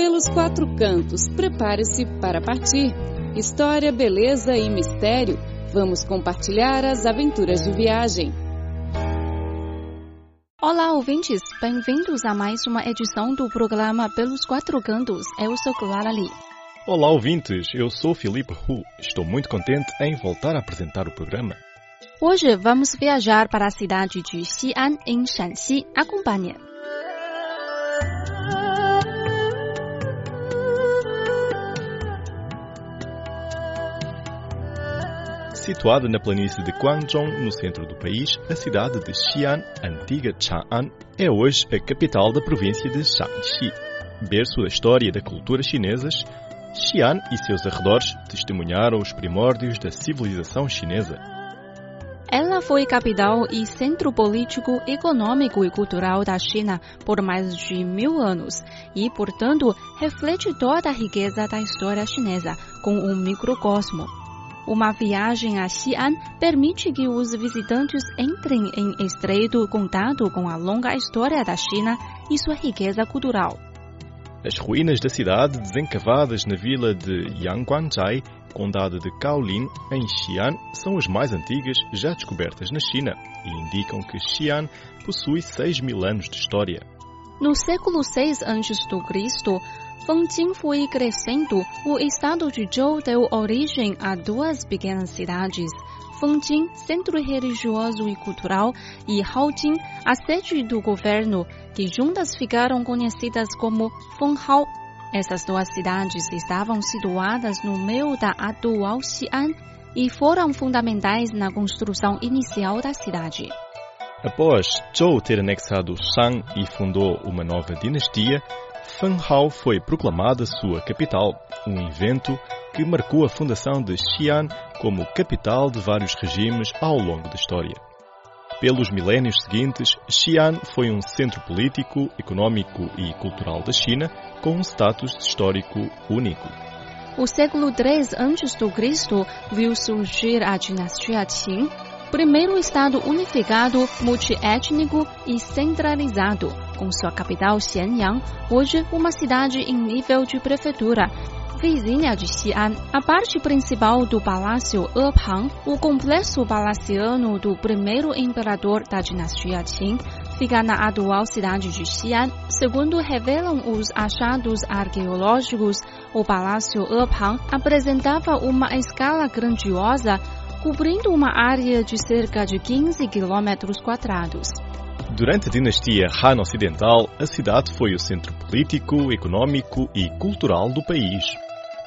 Pelos quatro cantos, prepare-se para partir. História, beleza e mistério. Vamos compartilhar as aventuras de viagem. Olá, ouvintes! Bem-vindos a mais uma edição do programa Pelos Quatro Cantos. Eu sou Clara Lee. Olá, ouvintes! Eu sou Felipe Hu. Estou muito contente em voltar a apresentar o programa. Hoje vamos viajar para a cidade de Xi'an, em Shanxi. Acompanhe. Situada na planície de Guangzhou, no centro do país, a cidade de Xi'an, antiga Chang'an, é hoje a capital da província de Shaanxi. Berço da história e da cultura chinesas, Xi'an e seus arredores testemunharam os primórdios da civilização chinesa. Ela foi capital e centro político, econômico e cultural da China por mais de mil anos e, portanto, reflete toda a riqueza da história chinesa com um microcosmo. Uma viagem a Xi'an permite que os visitantes entrem em estreito contato com a longa história da China e sua riqueza cultural. As ruínas da cidade, desencavadas na vila de Yangguanzhai, condado de Kaolin, em Xi'an, são as mais antigas já descobertas na China e indicam que Xi'an possui 6 mil anos de história. No século 6 a.C., Fangjing foi crescendo. O estado de Zhou deu origem a duas pequenas cidades. Fangjing, centro religioso e cultural, e Haojing, a sede do governo, que juntas ficaram conhecidas como Fenghao. Essas duas cidades estavam situadas no meio da atual Xi'an e foram fundamentais na construção inicial da cidade. Após Zhou ter anexado Shang e fundou uma nova dinastia, Fenghao foi proclamada sua capital, um evento que marcou a fundação de Xi'an como capital de vários regimes ao longo da história. Pelos milénios seguintes, Xi'an foi um centro político, econômico e cultural da China com um status histórico único. O século III a.C. viu surgir a dinastia Qin, primeiro estado unificado, multiétnico e centralizado, com sua capital Xianyang, hoje uma cidade em nível de prefeitura. Vizinha de Xi'an, a parte principal do Palácio Epang, o complexo palaciano do primeiro imperador da dinastia Qin, fica na atual cidade de Xi'an. Segundo revelam os achados arqueológicos, o Palácio Epang apresentava uma escala grandiosa cobrindo uma área de cerca de 15 quilômetros quadrados. Durante a dinastia Han Ocidental, a cidade foi o centro político, econômico e cultural do país.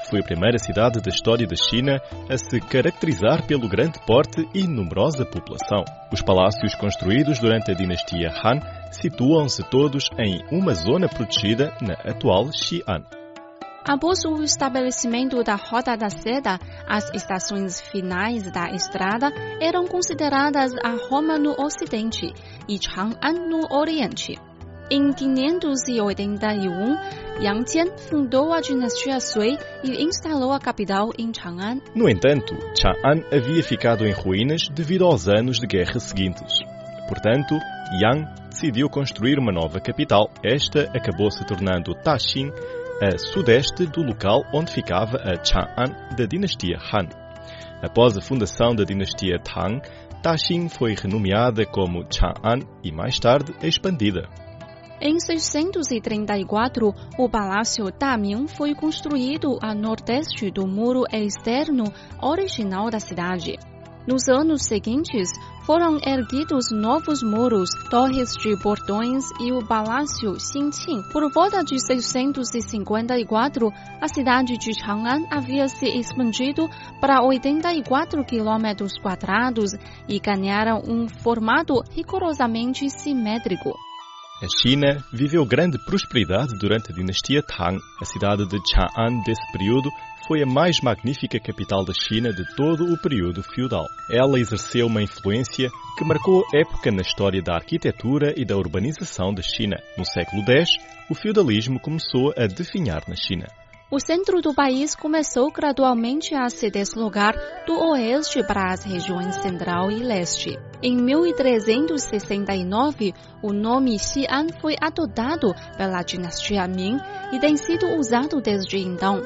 Foi a primeira cidade da história da China a se caracterizar pelo grande porte e numerosa população. Os palácios construídos durante a dinastia Han situam-se todos em uma zona protegida na atual Xi'an. Após o estabelecimento da Rota da Seda, as estações finais da estrada eram consideradas a Roma no Ocidente e Chang'an no Oriente. Em 581, Yang Jian fundou a dinastia Sui e instalou a capital em Chang'an. No entanto, Chang'an havia ficado em ruínas devido aos anos de guerra seguintes. Portanto, Yang decidiu construir uma nova capital. Esta acabou se tornando Taxing, a sudeste do local onde ficava a Chang'an da dinastia Han. Após a fundação da dinastia Tang, Taxing foi renomeada como Chang'an e mais tarde expandida. Em 634, o Palácio Daming foi construído a nordeste do muro externo original da cidade. Nos anos seguintes, foram erguidos novos muros, torres de portões e o Palácio Xinqing. Por volta de 654, a cidade de Chang'an havia se expandido para 84 quilômetros quadrados e ganhara um formato rigorosamente simétrico. A China viveu grande prosperidade durante a dinastia Tang. A cidade de Chang'an desse período foi a mais magnífica capital da China de todo o período feudal. Ela exerceu uma influência que marcou época na história da arquitetura e da urbanização da China. No século X, o feudalismo começou a definhar na China. O centro do país começou gradualmente a se deslocar do oeste para as regiões central e leste. Em 1369, o nome Xi'an foi adotado pela dinastia Ming e tem sido usado desde então.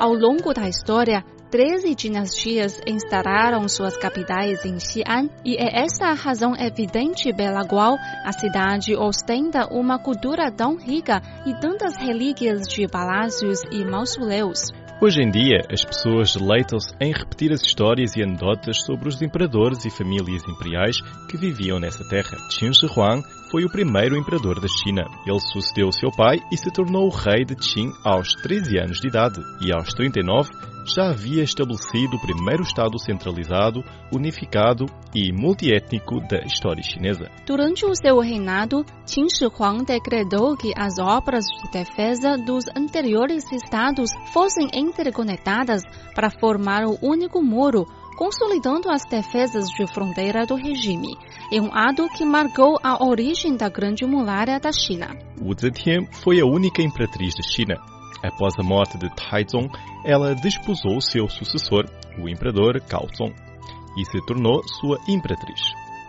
Ao longo da história, Treze dinastias instalaram suas capitais em Xi'an e é esta a razão evidente pela qual a cidade ostenta uma cultura tão rica e tantas relíquias de palácios e mausoléus. Hoje em dia, as pessoas deleitam-se em repetir as histórias e anedotas sobre os imperadores e famílias imperiais que viviam nessa terra. Qin Shi Huang foi o primeiro imperador da China. Ele sucedeu seu pai e se tornou o rei de Qin aos 13 anos de idade e aos 39 já havia estabelecido o primeiro Estado centralizado, unificado e multiétnico da história chinesa. Durante o seu reinado, Qin Shi Huang decretou que as obras de defesa dos anteriores estados fossem interconectadas para formar o único muro, consolidando as defesas de fronteira do regime. É um ato que marcou a origem da Grande Muralha da China. Wu Zetian foi a única imperatriz da China. Após a morte de Taizong, ela desposou seu sucessor, o imperador Gaozong, e se tornou sua imperatriz.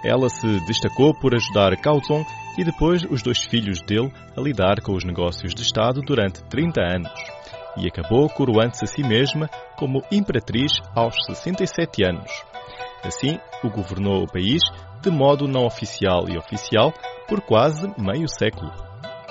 Ela se destacou por ajudar Gaozong e depois os dois filhos dele a lidar com os negócios de Estado durante 30 anos e acabou coroando-se a si mesma como imperatriz aos 67 anos. Assim, o governou o país de modo não oficial e oficial por quase meio século.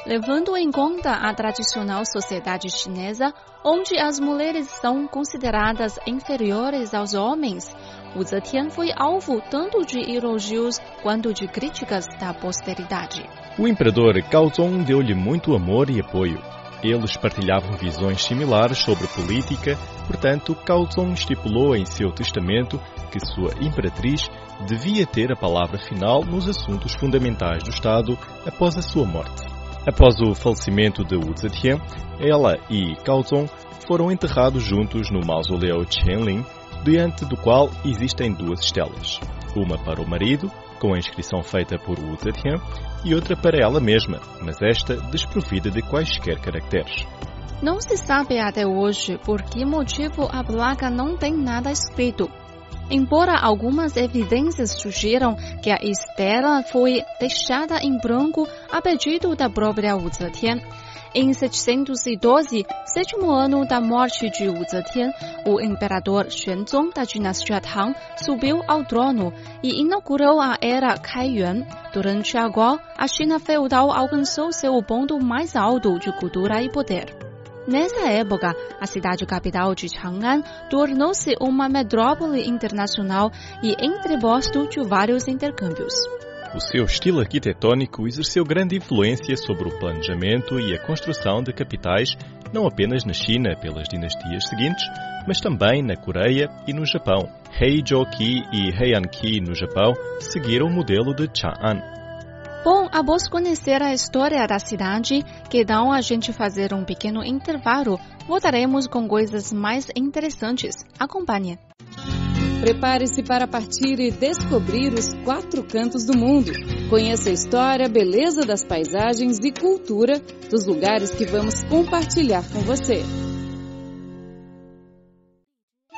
Levando em conta a tradicional sociedade chinesa, onde as mulheres são consideradas inferiores aos homens, Wu Zetian foi alvo tanto de elogios quanto de críticas da posteridade. O imperador Gaozong deu-lhe muito amor e apoio. Eles partilhavam visões similares sobre política, portanto, Gaozong estipulou em seu testamento que sua imperatriz devia ter a palavra final nos assuntos fundamentais do Estado após a sua morte. Após o falecimento de Wu Zetian, ela e Gaozong foram enterrados juntos no mausoléu Qianling, diante do qual existem duas estelas, uma para o marido, com a inscrição feita por Wu Zetian, e outra para ela mesma, mas esta desprovida de quaisquer caracteres. Não se sabe até hoje por que motivo a placa não tem nada escrito. Embora algumas evidências sugiram que a estela foi deixada em branco a pedido da própria Wu Zetian, em 712, sétimo ano da morte de Wu Zetian, o imperador Xuanzong da dinastia Tang subiu ao trono e inaugurou a era Kaiyuan, durante a qual a China feudal alcançou seu ponto mais alto de cultura e poder. Nessa época, a cidade capital de Chang'an tornou-se uma metrópole internacional e entreposto de vários intercâmbios. O seu estilo arquitetônico exerceu grande influência sobre o planejamento e a construção de capitais, não apenas na China pelas dinastias seguintes, mas também na Coreia e no Japão. Heijo-ki e Heian-ki no Japão seguiram o modelo de Chang'an. Bom, após conhecer a história da cidade, que dão a gente fazer um pequeno intervalo, voltaremos com coisas mais interessantes. Acompanhe. Prepare-se para partir e descobrir os quatro cantos do mundo. Conheça a história, beleza das paisagens e cultura dos lugares que vamos compartilhar com você.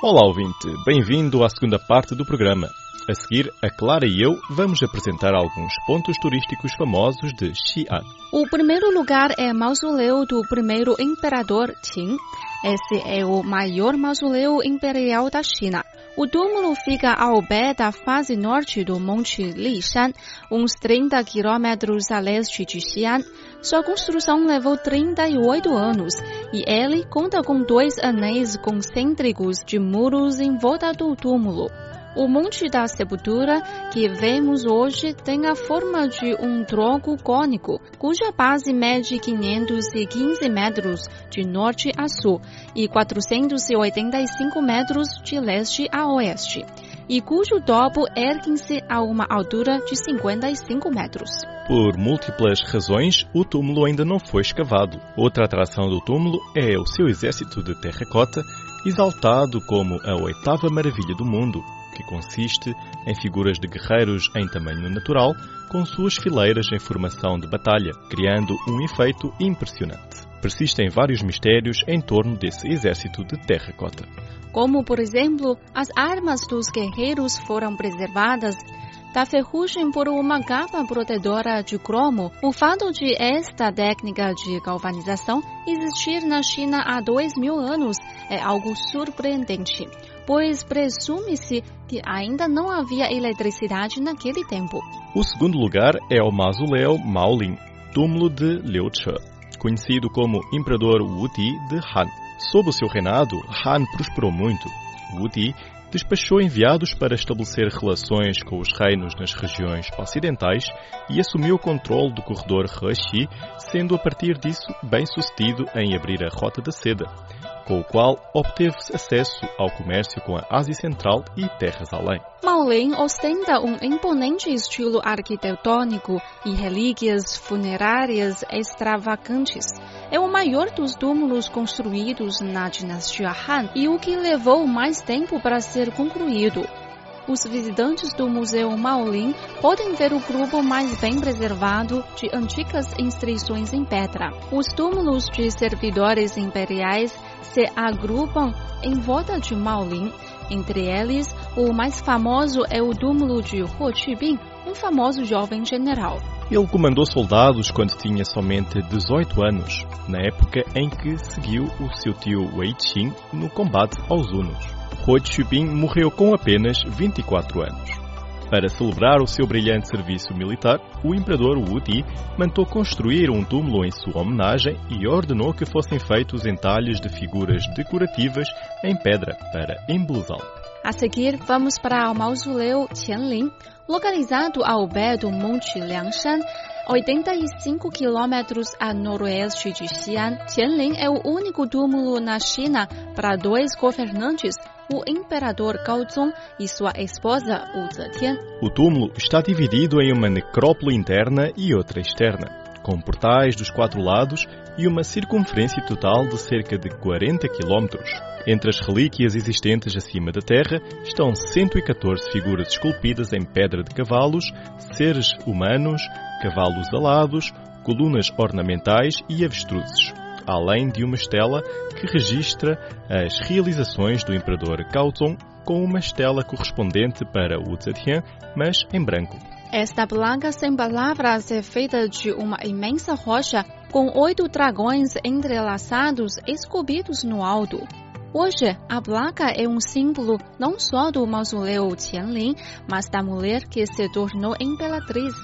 Olá, ouvinte. Bem-vindo à segunda parte do programa. A seguir, a Clara e eu vamos apresentar alguns pontos turísticos famosos de Xi'an. O primeiro lugar é o mausoléu do primeiro imperador Qin. Esse é o maior mausoléu imperial da China. O túmulo fica ao pé da face norte do Monte Lishan, uns 30 quilômetros a leste de Xi'an. Sua construção levou 38 anos e ele conta com dois anéis concêntricos de muros em volta do túmulo. O Monte da Sepultura que vemos hoje tem a forma de um tronco cônico, cuja base mede 515 metros de norte a sul e 485 metros de leste a oeste, e cujo topo ergue-se a uma altura de 55 metros. Por múltiplas razões, o túmulo ainda não foi escavado. Outra atração do túmulo é o seu exército de terracota, exaltado como a oitava maravilha do mundo que consiste em figuras de guerreiros em tamanho natural, com suas fileiras em formação de batalha, criando um efeito impressionante. persistem vários mistérios em torno desse exército de terracota. Como, por exemplo, as armas dos guerreiros foram preservadas da ferrugem por uma capa protetora de cromo. O fato de esta técnica de galvanização existir na China há dois mil anos é algo surpreendente, pois presume-se que ainda não havia eletricidade naquele tempo. O segundo lugar é o mausoléu Maolin, túmulo de Liu Che, conhecido como Imperador Wu Ti de Han. Sob o seu reinado, Han prosperou muito. Wu Ti despachou enviados para estabelecer relações com os reinos nas regiões ocidentais e assumiu o controle do corredor Heshi, sendo a partir disso bem sucedido em abrir a Rota da Seda com o qual obteve acesso ao comércio com a Ásia Central e terras além. Maolin ostenta um imponente estilo arquitetônico e relíquias funerárias extravagantes. É o maior dos túmulos construídos na dinastia Han e o que levou mais tempo para ser concluído. Os visitantes do Museu Maolin podem ver o grupo mais bem preservado de antigas inscrições em pedra. Os túmulos de servidores imperiais se agrupam em volta de Maolin. Entre eles, o mais famoso é o túmulo de Huo Qubing, um famoso jovem general. Ele comandou soldados quando tinha somente 18 anos, na época em que seguiu o seu tio Wei Qing no combate aos Hunos. Huo Qubing morreu com apenas 24 anos. Para celebrar o seu brilhante serviço militar, o imperador Wu Ti mandou construir um túmulo em sua homenagem e ordenou que fossem feitos entalhes de figuras decorativas em pedra para embelezá-lo. A seguir, vamos para o mausoléu Qianlin, localizado ao pé do Monte Liangshan, 85 quilômetros a noroeste de Xi'an. Qianlin é o único túmulo na China para dois governantes o imperador Gaozong e sua esposa Wu Zetian. O túmulo está dividido em uma necrópole interna e outra externa, com portais dos quatro lados e uma circunferência total de cerca de 40 quilómetros. Entre as relíquias existentes acima da terra estão 114 figuras esculpidas em pedra de cavalos, seres humanos, cavalos alados, colunas ornamentais e avestruzes além de uma estela que registra as realizações do imperador Gaozong com uma estela correspondente para Wu Zetian, mas em branco. Esta placa sem palavras é feita de uma imensa rocha com oito dragões entrelaçados esculpidos no alto. Hoje, a placa é um símbolo não só do mausoléu Qianlin, mas da mulher que se tornou imperatriz,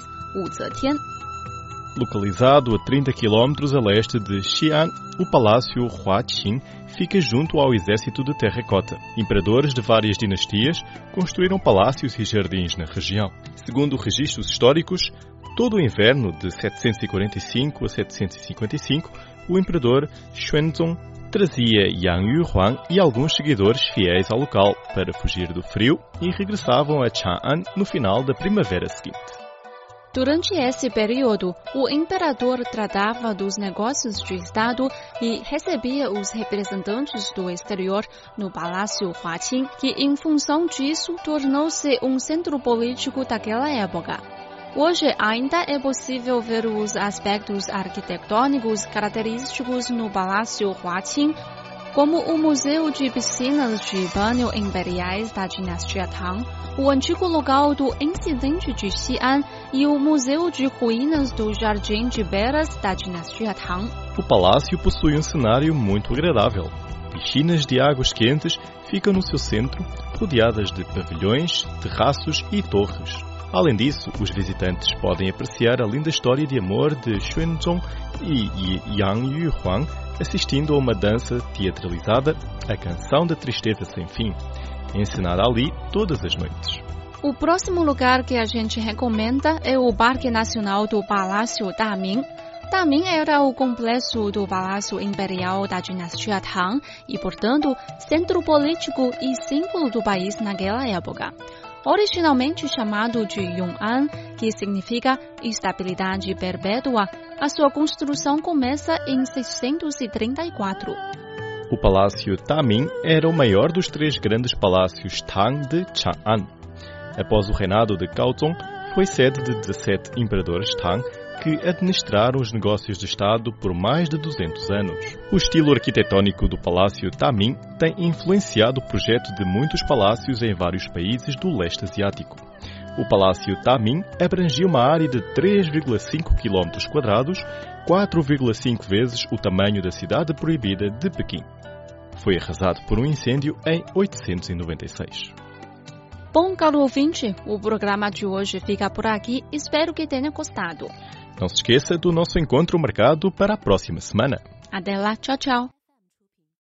Localizado a 30 km a leste de Xi'an, o Palácio Huaqing fica junto ao exército de terracota. Imperadores de várias dinastias construíram palácios e jardins na região. Segundo registros históricos, todo o inverno de 745 a 755, o imperador Xuanzong trazia Yang Yuhuang e alguns seguidores fiéis ao local para fugir do frio e regressavam a Chang'an no final da primavera seguinte. Durante esse período, o imperador tratava dos negócios de Estado e recebia os representantes do exterior no Palácio Huaqing, que, em função disso, tornou-se um centro político daquela época. Hoje ainda é possível ver os aspectos arquitetônicos característicos no Palácio Huaqing, como o Museu de Piscinas de Banho Imperiais da dinastia Tang, o antigo local do incidente de Xi'an e o Museu de Ruínas do Jardim de Beras da dinastia Tang. O palácio possui um cenário muito agradável. Piscinas de águas quentes ficam no seu centro, rodeadas de pavilhões, terraços e torres. Além disso, os visitantes podem apreciar a linda história de amor de Xuanzong e Yang Yuhuang assistindo a uma dança teatralizada, a Canção da Tristeza Sem Fim, ensinada ali todas as noites. O próximo lugar que a gente recomenda é o Parque Nacional do Palácio Daming. Daming era o complexo do Palácio Imperial da dinastia Tang e, portanto, centro político e símbolo do país naquela época. Originalmente chamado de Yong'an, que significa estabilidade perpétua, a sua construção começa em 634. O Palácio Taming era o maior dos três grandes palácios Tang de Chang'an. Após o reinado de Gaozong, foi sede de 17 imperadores Tang que administraram os negócios de Estado por mais de 200 anos. O estilo arquitetónico do Palácio Tamin tem influenciado o projeto de muitos palácios em vários países do leste asiático. O Palácio Tamin abrangia uma área de 3,5 km, 4,5 vezes o tamanho da cidade proibida de Pequim. Foi arrasado por um incêndio em 896. Bom, caro ouvinte, o programa de hoje fica por aqui. Espero que tenha gostado. Não se esqueça do nosso encontro marcado para a próxima semana. Até lá, tchau, tchau.